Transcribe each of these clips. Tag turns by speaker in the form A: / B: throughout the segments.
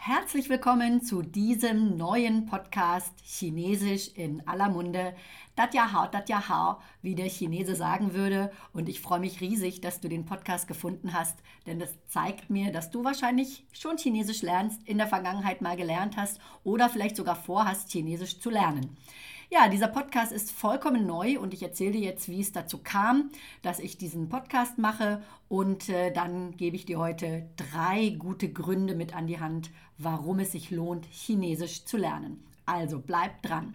A: Herzlich willkommen zu diesem neuen Podcast Chinesisch in aller Munde. Dat ja hao, dat ja hao, wie der Chinese sagen würde. Und ich freue mich riesig, dass du den Podcast gefunden hast, denn das zeigt mir, dass du wahrscheinlich schon Chinesisch lernst, in der Vergangenheit mal gelernt hast oder vielleicht sogar vorhast, Chinesisch zu lernen. Ja, dieser Podcast ist vollkommen neu und ich erzähle dir jetzt, wie es dazu kam, dass ich diesen Podcast mache und äh, dann gebe ich dir heute drei gute Gründe mit an die Hand, warum es sich lohnt, Chinesisch zu lernen. Also bleib dran.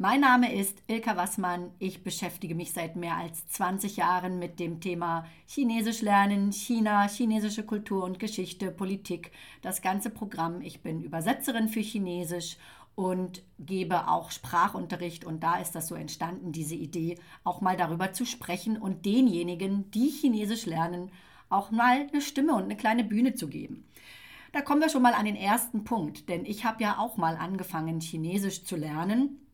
A: Mein Name ist Ilka Wassmann. Ich beschäftige mich seit mehr als 20 Jahren mit dem Thema Chinesisch lernen, China, chinesische Kultur und Geschichte, Politik, das ganze Programm. Ich bin Übersetzerin für Chinesisch und gebe auch Sprachunterricht. Und da ist das so entstanden, diese Idee, auch mal darüber zu sprechen und denjenigen, die Chinesisch lernen, auch mal eine Stimme und eine kleine Bühne zu geben. Da kommen wir schon mal an den ersten Punkt, denn ich habe ja auch mal angefangen, Chinesisch zu lernen.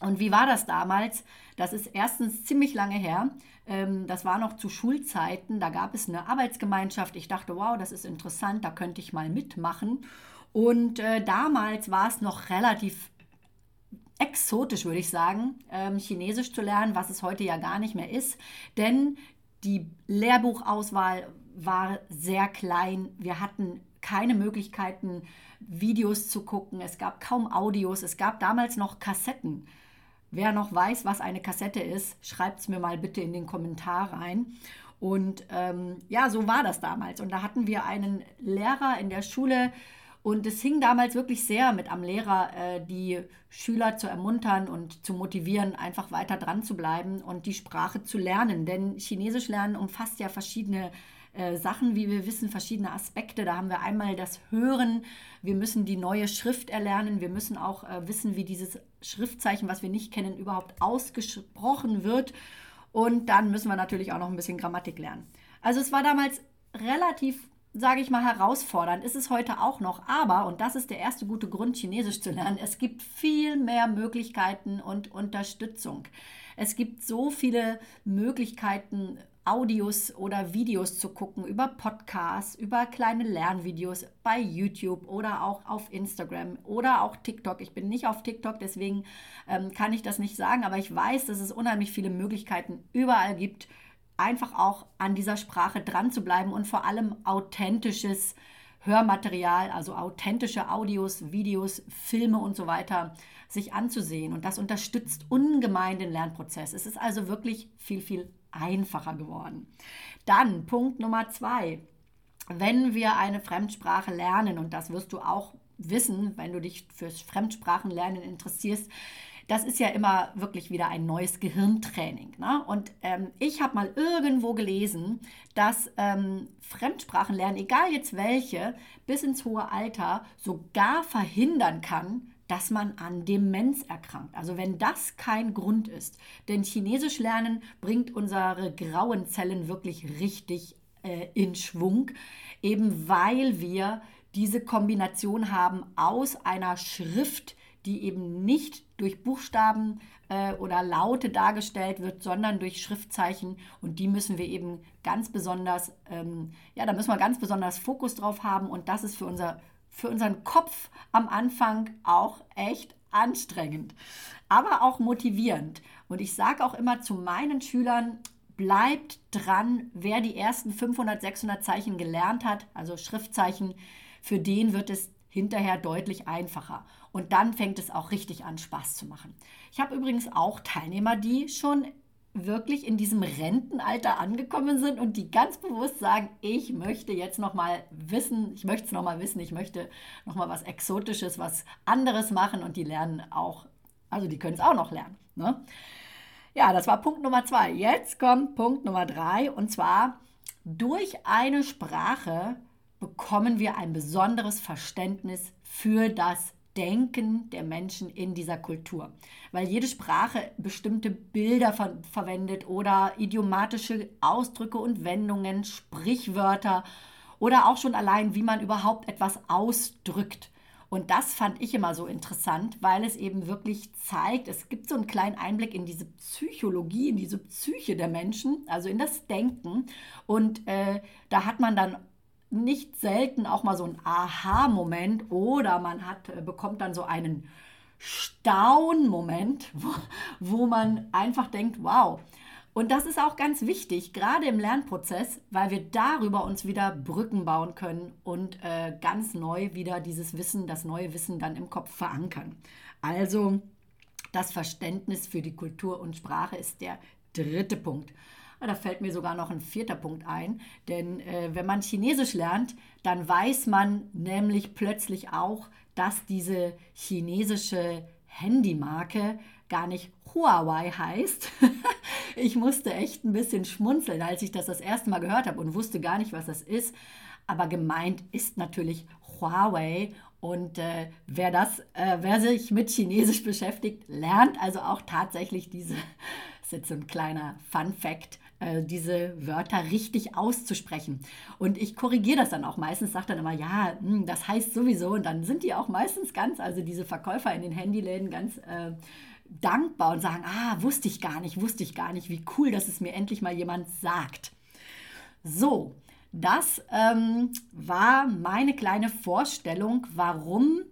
A: Und wie war das damals? Das ist erstens ziemlich lange her. Ähm, das war noch zu Schulzeiten. Da gab es eine Arbeitsgemeinschaft. Ich dachte, wow, das ist interessant, da könnte ich mal mitmachen. Und äh, damals war es noch relativ exotisch, würde ich sagen, ähm, Chinesisch zu lernen, was es heute ja gar nicht mehr ist. Denn die Lehrbuchauswahl war sehr klein. Wir hatten keine Möglichkeiten, Videos zu gucken. Es gab kaum Audios. Es gab damals noch Kassetten. Wer noch weiß, was eine Kassette ist, schreibt es mir mal bitte in den Kommentar rein. Und ähm, ja, so war das damals. Und da hatten wir einen Lehrer in der Schule, und es hing damals wirklich sehr mit am Lehrer, äh, die Schüler zu ermuntern und zu motivieren, einfach weiter dran zu bleiben und die Sprache zu lernen. Denn Chinesisch lernen umfasst ja verschiedene äh, Sachen, wie wir wissen, verschiedene Aspekte. Da haben wir einmal das Hören, wir müssen die neue Schrift erlernen, wir müssen auch äh, wissen, wie dieses Schriftzeichen, was wir nicht kennen, überhaupt ausgesprochen wird. Und dann müssen wir natürlich auch noch ein bisschen Grammatik lernen. Also es war damals relativ sage ich mal, herausfordernd. Ist es heute auch noch. Aber, und das ist der erste gute Grund, Chinesisch zu lernen, es gibt viel mehr Möglichkeiten und Unterstützung. Es gibt so viele Möglichkeiten, Audios oder Videos zu gucken, über Podcasts, über kleine Lernvideos bei YouTube oder auch auf Instagram oder auch TikTok. Ich bin nicht auf TikTok, deswegen ähm, kann ich das nicht sagen, aber ich weiß, dass es unheimlich viele Möglichkeiten überall gibt, einfach auch an dieser Sprache dran zu bleiben und vor allem authentisches Hörmaterial, also authentische Audios, Videos, Filme und so weiter sich anzusehen. Und das unterstützt ungemein den Lernprozess. Es ist also wirklich viel, viel einfacher geworden. Dann Punkt Nummer zwei. Wenn wir eine Fremdsprache lernen, und das wirst du auch wissen, wenn du dich fürs Fremdsprachenlernen interessierst, das ist ja immer wirklich wieder ein neues Gehirntraining. Ne? Und ähm, ich habe mal irgendwo gelesen, dass ähm, Fremdsprachenlernen, egal jetzt welche, bis ins hohe Alter sogar verhindern kann, dass man an Demenz erkrankt. Also wenn das kein Grund ist. Denn Chinesisch lernen bringt unsere grauen Zellen wirklich richtig äh, in Schwung, eben weil wir diese Kombination haben aus einer Schrift, die eben nicht durch Buchstaben äh, oder Laute dargestellt wird, sondern durch Schriftzeichen. Und die müssen wir eben ganz besonders, ähm, ja, da müssen wir ganz besonders Fokus drauf haben. Und das ist für, unser, für unseren Kopf am Anfang auch echt anstrengend, aber auch motivierend. Und ich sage auch immer zu meinen Schülern, bleibt dran, wer die ersten 500, 600 Zeichen gelernt hat, also Schriftzeichen, für den wird es hinterher deutlich einfacher. Und dann fängt es auch richtig an, Spaß zu machen. Ich habe übrigens auch Teilnehmer, die schon wirklich in diesem Rentenalter angekommen sind und die ganz bewusst sagen, ich möchte jetzt noch mal wissen, ich möchte es noch mal wissen, ich möchte noch mal was Exotisches, was anderes machen und die lernen auch, also die können es auch noch lernen. Ne? Ja, das war Punkt Nummer zwei. Jetzt kommt Punkt Nummer drei und zwar durch eine Sprache bekommen wir ein besonderes Verständnis für das Denken der Menschen in dieser Kultur. Weil jede Sprache bestimmte Bilder ver verwendet oder idiomatische Ausdrücke und Wendungen, Sprichwörter oder auch schon allein, wie man überhaupt etwas ausdrückt. Und das fand ich immer so interessant, weil es eben wirklich zeigt, es gibt so einen kleinen Einblick in diese Psychologie, in diese Psyche der Menschen, also in das Denken. Und äh, da hat man dann nicht selten auch mal so ein Aha-Moment oder man hat, äh, bekommt dann so einen Staun-Moment, wo, wo man einfach denkt, wow. Und das ist auch ganz wichtig, gerade im Lernprozess, weil wir darüber uns wieder Brücken bauen können und äh, ganz neu wieder dieses Wissen, das neue Wissen dann im Kopf verankern. Also das Verständnis für die Kultur und Sprache ist der dritte Punkt. Da fällt mir sogar noch ein vierter Punkt ein, denn äh, wenn man Chinesisch lernt, dann weiß man nämlich plötzlich auch, dass diese chinesische Handymarke gar nicht Huawei heißt. ich musste echt ein bisschen schmunzeln, als ich das das erste Mal gehört habe und wusste gar nicht, was das ist. Aber gemeint ist natürlich Huawei. Und äh, wer, das, äh, wer sich mit Chinesisch beschäftigt, lernt also auch tatsächlich diese, ist jetzt so ein kleiner Fun Fact, äh, diese Wörter richtig auszusprechen. Und ich korrigiere das dann auch meistens, sage dann immer, ja, hm, das heißt sowieso. Und dann sind die auch meistens ganz, also diese Verkäufer in den Handyläden ganz äh, dankbar und sagen, ah, wusste ich gar nicht, wusste ich gar nicht, wie cool, dass es mir endlich mal jemand sagt. So, das ähm, war meine kleine Vorstellung, warum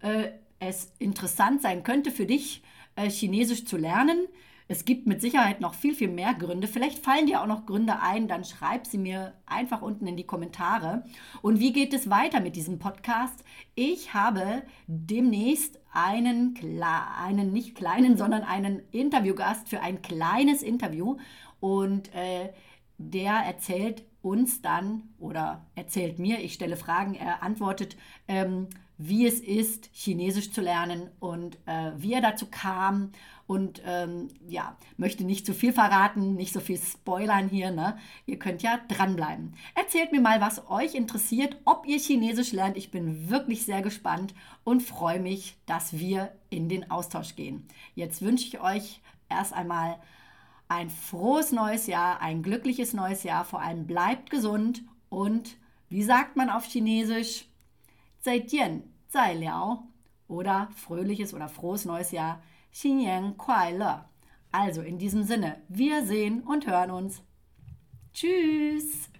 A: äh, es interessant sein könnte für dich, äh, Chinesisch zu lernen. Es gibt mit Sicherheit noch viel, viel mehr Gründe. Vielleicht fallen dir auch noch Gründe ein, dann schreib sie mir einfach unten in die Kommentare. Und wie geht es weiter mit diesem Podcast? Ich habe demnächst einen, einen nicht kleinen, sondern einen Interviewgast für ein kleines Interview. Und äh, der erzählt uns dann oder erzählt mir, ich stelle Fragen, er antwortet, ähm, wie es ist, Chinesisch zu lernen und äh, wie er dazu kam und ähm, ja, möchte nicht zu viel verraten, nicht so viel spoilern hier. Ne? Ihr könnt ja dranbleiben. Erzählt mir mal, was euch interessiert, ob ihr Chinesisch lernt. Ich bin wirklich sehr gespannt und freue mich, dass wir in den Austausch gehen. Jetzt wünsche ich euch erst einmal ein frohes neues Jahr, ein glückliches neues Jahr. Vor allem bleibt gesund und wie sagt man auf Chinesisch? zaijian, zai liao oder fröhliches oder frohes neues Jahr, xin yan kuai le. Also in diesem Sinne, wir sehen und hören uns. Tschüss!